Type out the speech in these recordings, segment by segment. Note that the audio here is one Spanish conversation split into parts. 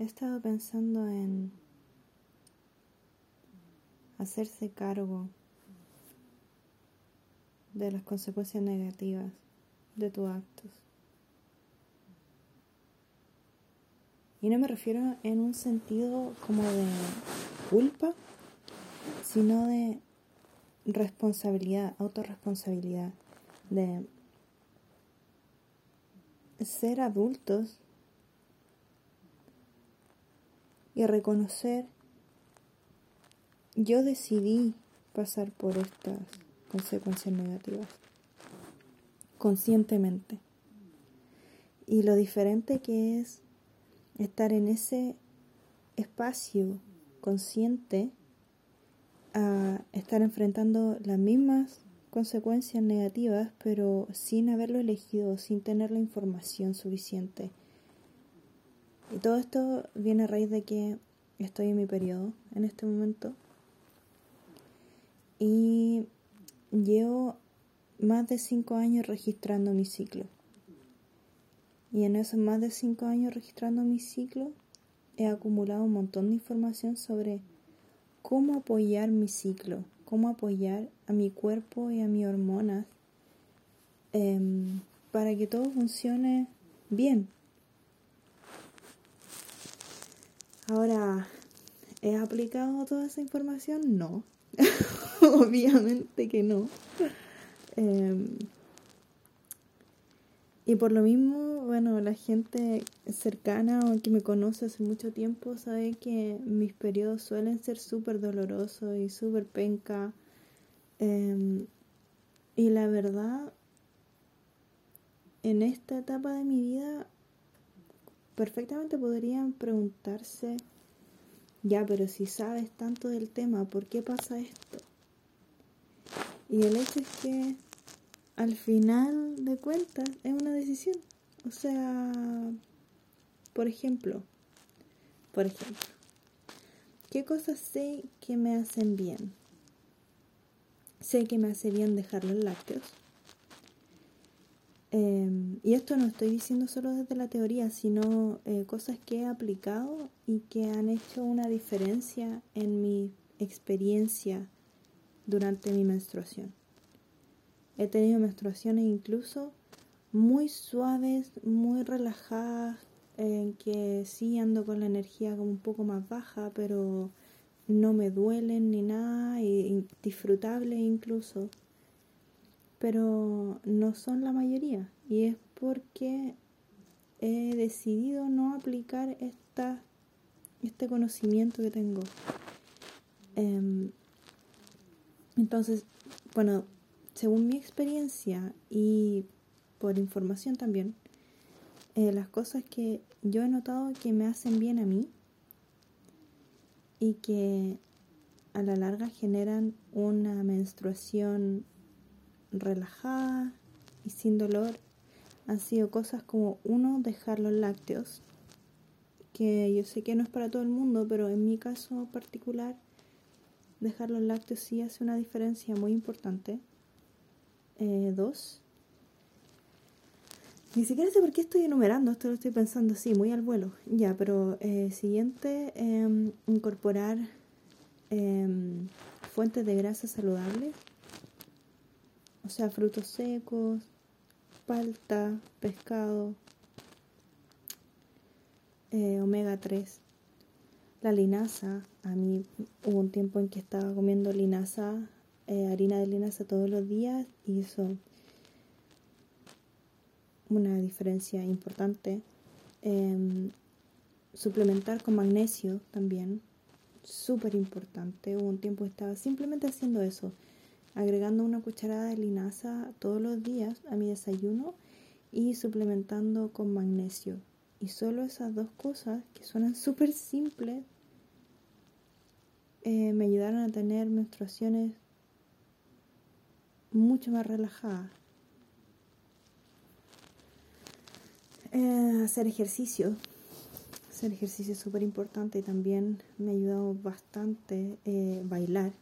he estado pensando en hacerse cargo de las consecuencias negativas de tus actos. Y no me refiero en un sentido como de culpa, sino de responsabilidad, autorresponsabilidad, de ser adultos y reconocer, yo decidí pasar por estas consecuencias negativas conscientemente. Y lo diferente que es estar en ese espacio consciente a estar enfrentando las mismas consecuencias negativas, pero sin haberlo elegido, sin tener la información suficiente. Y todo esto viene a raíz de que estoy en mi periodo en este momento. Y llevo más de cinco años registrando mi ciclo. Y en esos más de cinco años registrando mi ciclo, he acumulado un montón de información sobre cómo apoyar mi ciclo, cómo apoyar a mi cuerpo y a mis hormonas em, para que todo funcione bien. Ahora, ¿he aplicado toda esa información? No, obviamente que no. Em, y por lo mismo, bueno, la gente cercana o que me conoce hace mucho tiempo sabe que mis periodos suelen ser súper dolorosos y súper penca. Em, y la verdad, en esta etapa de mi vida, perfectamente podrían preguntarse, ya, pero si sabes tanto del tema, ¿por qué pasa esto? Y el hecho es que al final de cuentas es una decisión. O sea, por ejemplo, por ejemplo, ¿qué cosas sé que me hacen bien? Sé que me hace bien dejar los lácteos. Em, y esto no estoy diciendo solo desde la teoría, sino eh, cosas que he aplicado y que han hecho una diferencia en mi experiencia durante mi menstruación. He tenido menstruaciones incluso muy suaves, muy relajadas, en que sí ando con la energía como un poco más baja, pero no me duelen ni nada, y disfrutables incluso. Pero no son la mayoría, y es porque he decidido no aplicar esta, este conocimiento que tengo. Em, entonces, bueno, según mi experiencia y por información también, eh, las cosas que yo he notado que me hacen bien a mí y que a la larga generan una menstruación relajada y sin dolor han sido cosas como uno dejar los lácteos que yo sé que no es para todo el mundo pero en mi caso particular dejar los lácteos sí hace una diferencia muy importante eh, dos. Ni siquiera sé por qué estoy enumerando, esto lo estoy pensando así, muy al vuelo. Ya, pero eh, siguiente, em, incorporar em, fuentes de grasa saludables, o sea, frutos secos, palta, pescado, eh, omega 3. La linaza, a mí hubo un tiempo en que estaba comiendo linaza eh, harina de linaza todos los días y hizo una diferencia importante. Em, suplementar con magnesio también, súper importante. Hubo un tiempo que estaba simplemente haciendo eso, agregando una cucharada de linaza todos los días a mi desayuno y suplementando con magnesio. Y solo esas dos cosas, que suenan súper simples, eh, me ayudaron a tener menstruaciones mucho más relajada. Eh, hacer ejercicio. Hacer ejercicio es súper importante y también me ha ayudado bastante eh, bailar.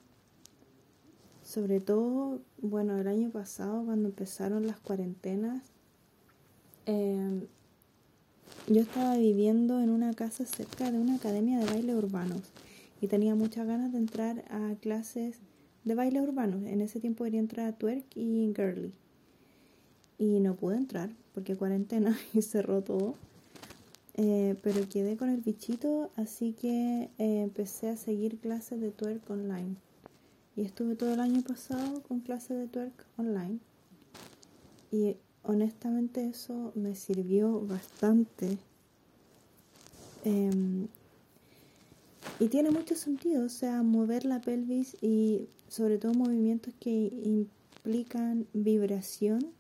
Sobre todo, bueno, el año pasado cuando empezaron las cuarentenas, em, yo estaba viviendo en una casa cerca de una academia de baile urbanos y tenía muchas ganas de entrar a clases de baile urbano. En ese tiempo quería entrar a twerk y girly. Y no pude entrar porque cuarentena y cerró todo. Eh, pero quedé con el bichito, así que eh, empecé a seguir clases de twerk online. Y estuve todo el año pasado con clases de twerk online. Y honestamente eso me sirvió bastante. Em, y tiene mucho sentido, o sea, mover la pelvis y sobre todo movimientos que implican vibración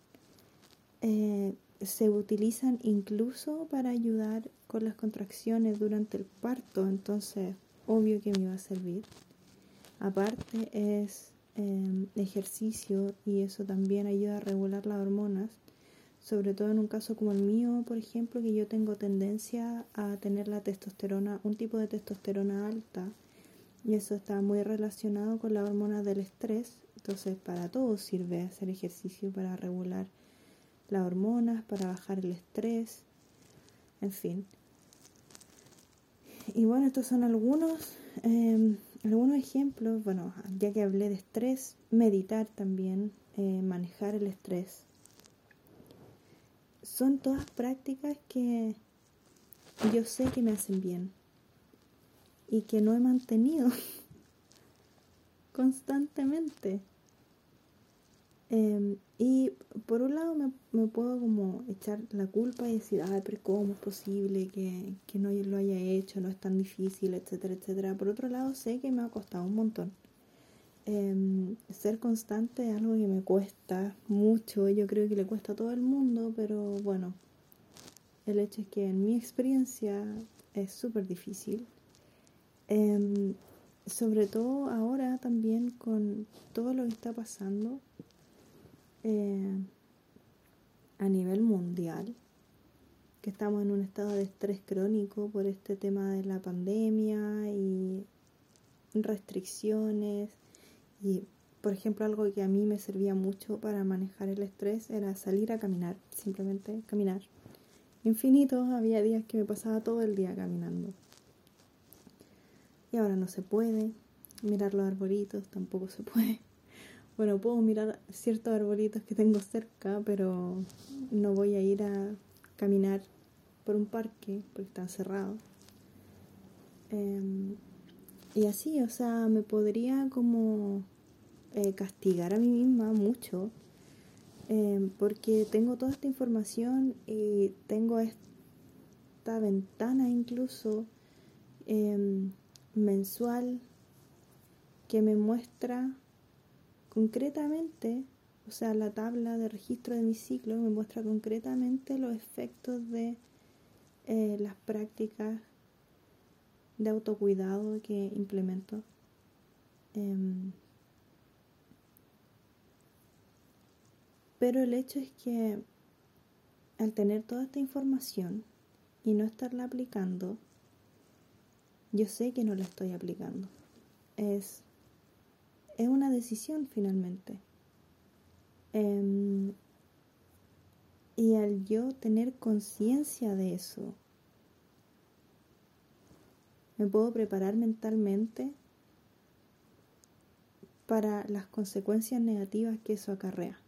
eh, se utilizan incluso para ayudar con las contracciones durante el parto, entonces obvio que me va a servir. Aparte es em, ejercicio y eso también ayuda a regular las hormonas, sobre todo en un caso como el mío, por ejemplo, que yo tengo tendencia a tener la testosterona, un tipo de testosterona alta, y eso está muy relacionado con la hormona del estrés, entonces para todo sirve hacer ejercicio para regular las hormonas, para bajar el estrés, en fin. Y bueno, estos son algunos, em, algunos ejemplos. Bueno, ya que hablé de estrés, meditar también, eh, manejar el estrés. Son todas prácticas que yo sé que me hacen bien y que no he mantenido constantemente. Em, y por un lado me, me, puedo como echar la culpa y decir, ay, pero ¿cómo es posible que, que, no lo haya hecho? No es tan difícil, etcétera, etcétera. Por otro lado sé que me ha costado un montón. Eh, ser constante es algo que me cuesta mucho, yo creo que le cuesta a todo el mundo, pero bueno, el hecho es que en mi experiencia es súper difícil. Eh, sobre todo ahora también con todo lo que está pasando eh, a nivel mundial, que estamos en un estado de estrés crónico por este tema de la pandemia y restricciones. Y, por ejemplo, algo que a mí me servía mucho para manejar el estrés era salir a caminar, simplemente caminar. Infinito, había días que me pasaba todo el día caminando. Y ahora no se puede. Mirar los arbolitos tampoco se puede. Bueno, puedo mirar ciertos arbolitos que tengo cerca, pero no voy a ir a caminar por un parque porque están cerrados. Em, y así, o sea, me podría como eh, castigar a mí misma mucho em, porque tengo toda esta información y tengo esta ventana incluso em, mensual que me muestra concretamente, o sea, la tabla de registro de mi ciclo me muestra concretamente los efectos de eh, las prácticas de autocuidado que implemento. Em, pero el hecho es que al tener toda esta información y no estarla aplicando, yo sé que no la estoy aplicando. Es es una decisión finalmente. Em, y al yo tener conciencia de eso, me puedo preparar mentalmente para las consecuencias negativas que eso acarrea.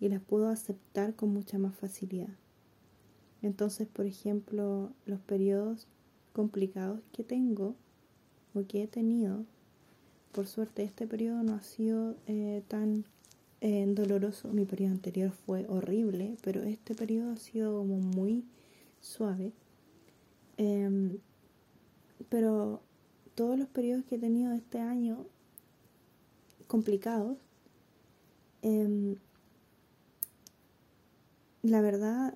Y las puedo aceptar con mucha más facilidad. Entonces, por ejemplo, los periodos complicados que tengo o que he tenido por suerte este periodo no ha sido eh, tan eh, doloroso. Mi periodo anterior fue horrible, pero este periodo ha sido como muy suave. Em, pero todos los periodos que he tenido este año complicados, em, la verdad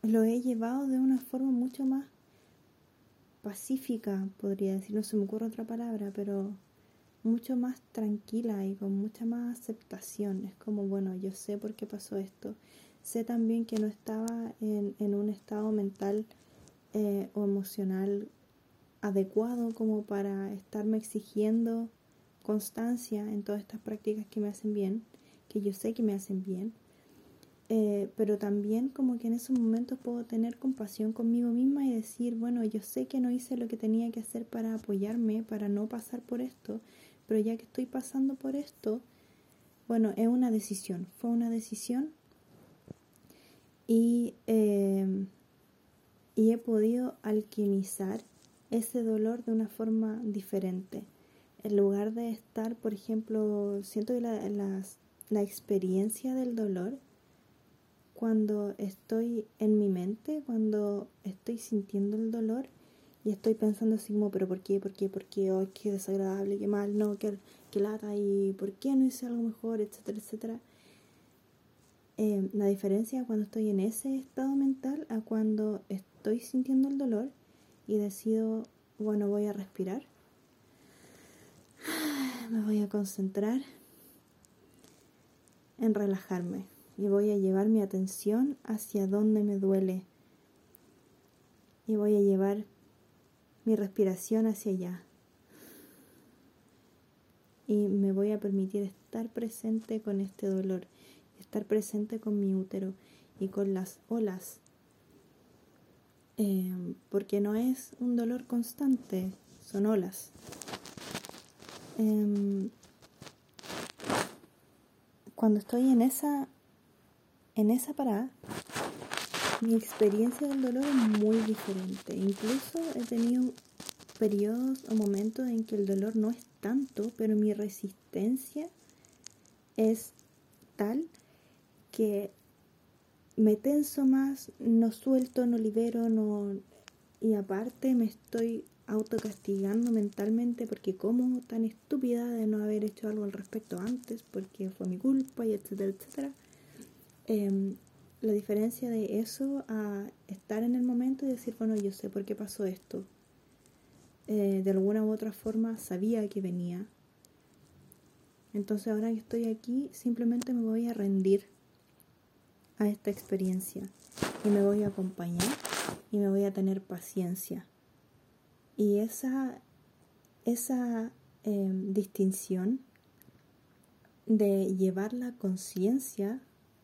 lo he llevado de una forma mucho más pacífica, podría decir, no se me ocurre otra palabra, pero mucho más tranquila y con mucha más aceptación. Es como, bueno, yo sé por qué pasó esto. Sé también que no estaba en, en un estado mental eh, o emocional adecuado como para estarme exigiendo constancia en todas estas prácticas que me hacen bien, que yo sé que me hacen bien. Eh, pero también como que en esos momentos puedo tener compasión conmigo misma y decir, bueno, yo sé que no hice lo que tenía que hacer para apoyarme, para no pasar por esto, pero ya que estoy pasando por esto, bueno, es una decisión, fue una decisión y, eh, y he podido alquimizar ese dolor de una forma diferente. En lugar de estar, por ejemplo, siento que la, la experiencia del dolor, cuando estoy en mi mente, cuando estoy sintiendo el dolor y estoy pensando así como, pero ¿por qué? ¿Por qué? ¿Por qué? Oh, qué desagradable, qué mal, no, qué, qué lata y ¿por qué no hice algo mejor? etcétera, etcétera. Eh, la diferencia cuando estoy en ese estado mental a cuando estoy sintiendo el dolor y decido, bueno, voy a respirar, me voy a concentrar en relajarme y voy a llevar mi atención hacia donde me duele. Y voy a llevar mi respiración hacia allá. Y me voy a permitir estar presente con este dolor, estar presente con mi útero y con las olas, eh, porque no es un dolor constante, son olas. Em, cuando estoy en esa en esa parada mi experiencia del dolor es muy diferente incluso he tenido periodos o momentos en que el dolor no es tanto pero mi resistencia es tal que me tenso más no suelto no libero no y aparte me estoy autocastigando mentalmente porque como tan estúpida de no haber hecho algo al respecto antes, porque fue mi culpa y etcétera, etcétera. Em, la diferencia de eso a estar en el momento y decir, bueno, yo sé por qué pasó esto. Eh, de alguna u otra forma sabía que venía. Entonces ahora que estoy aquí, simplemente me voy a rendir a esta experiencia y me voy a acompañar y me voy a tener paciencia y esa, esa em, distinción de llevar la conciencia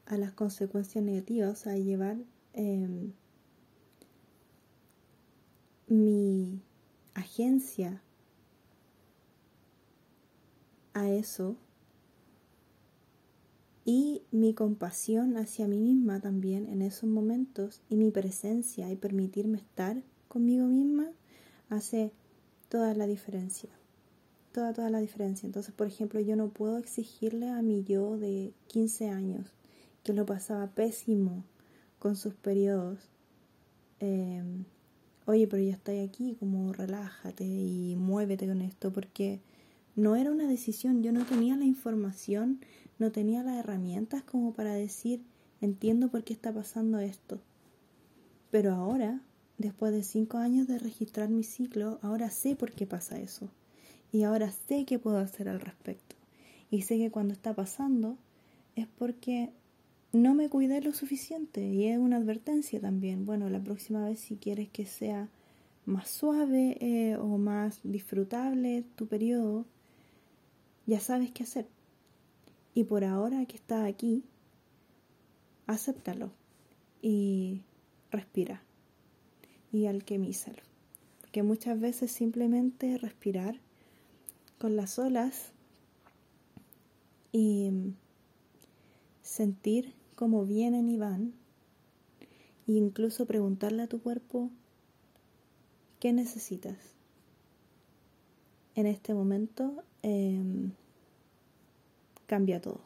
a las consecuencias negativas, sea, llevar em, mi agencia a eso y mi compasión hacia mí misma también en esos momentos y mi presencia y permitirme estar conmigo misma hace toda la diferencia. Toda, toda la diferencia. Entonces, por ejemplo, yo no puedo exigirle a mi yo de 15 años lo pasaba pésimo con sus periodos. Em, oye, pero ya estoy aquí, como relájate y muévete con esto, porque no era una decisión, yo no tenía la información, no tenía las herramientas como para decir, entiendo por qué está pasando esto. Pero ahora después de cinco años de registrar mi ciclo, ahora sé por qué pasa eso. Y ahora sé qué puedo hacer al respecto. Y sé que cuando está pasando es porque no me cuidé lo suficiente. Y es una advertencia también. Bueno, la próxima vez si quieres que sea más suave eh, o más disfrutable tu periodo, ya sabes qué hacer. Y por ahora que está aquí, acéptalo y respira y alquemízalo. Porque muchas veces simplemente respirar con las olas y sentir cómo vienen y van, e incluso preguntarle a tu cuerpo qué necesitas. En este momento em, cambia todo.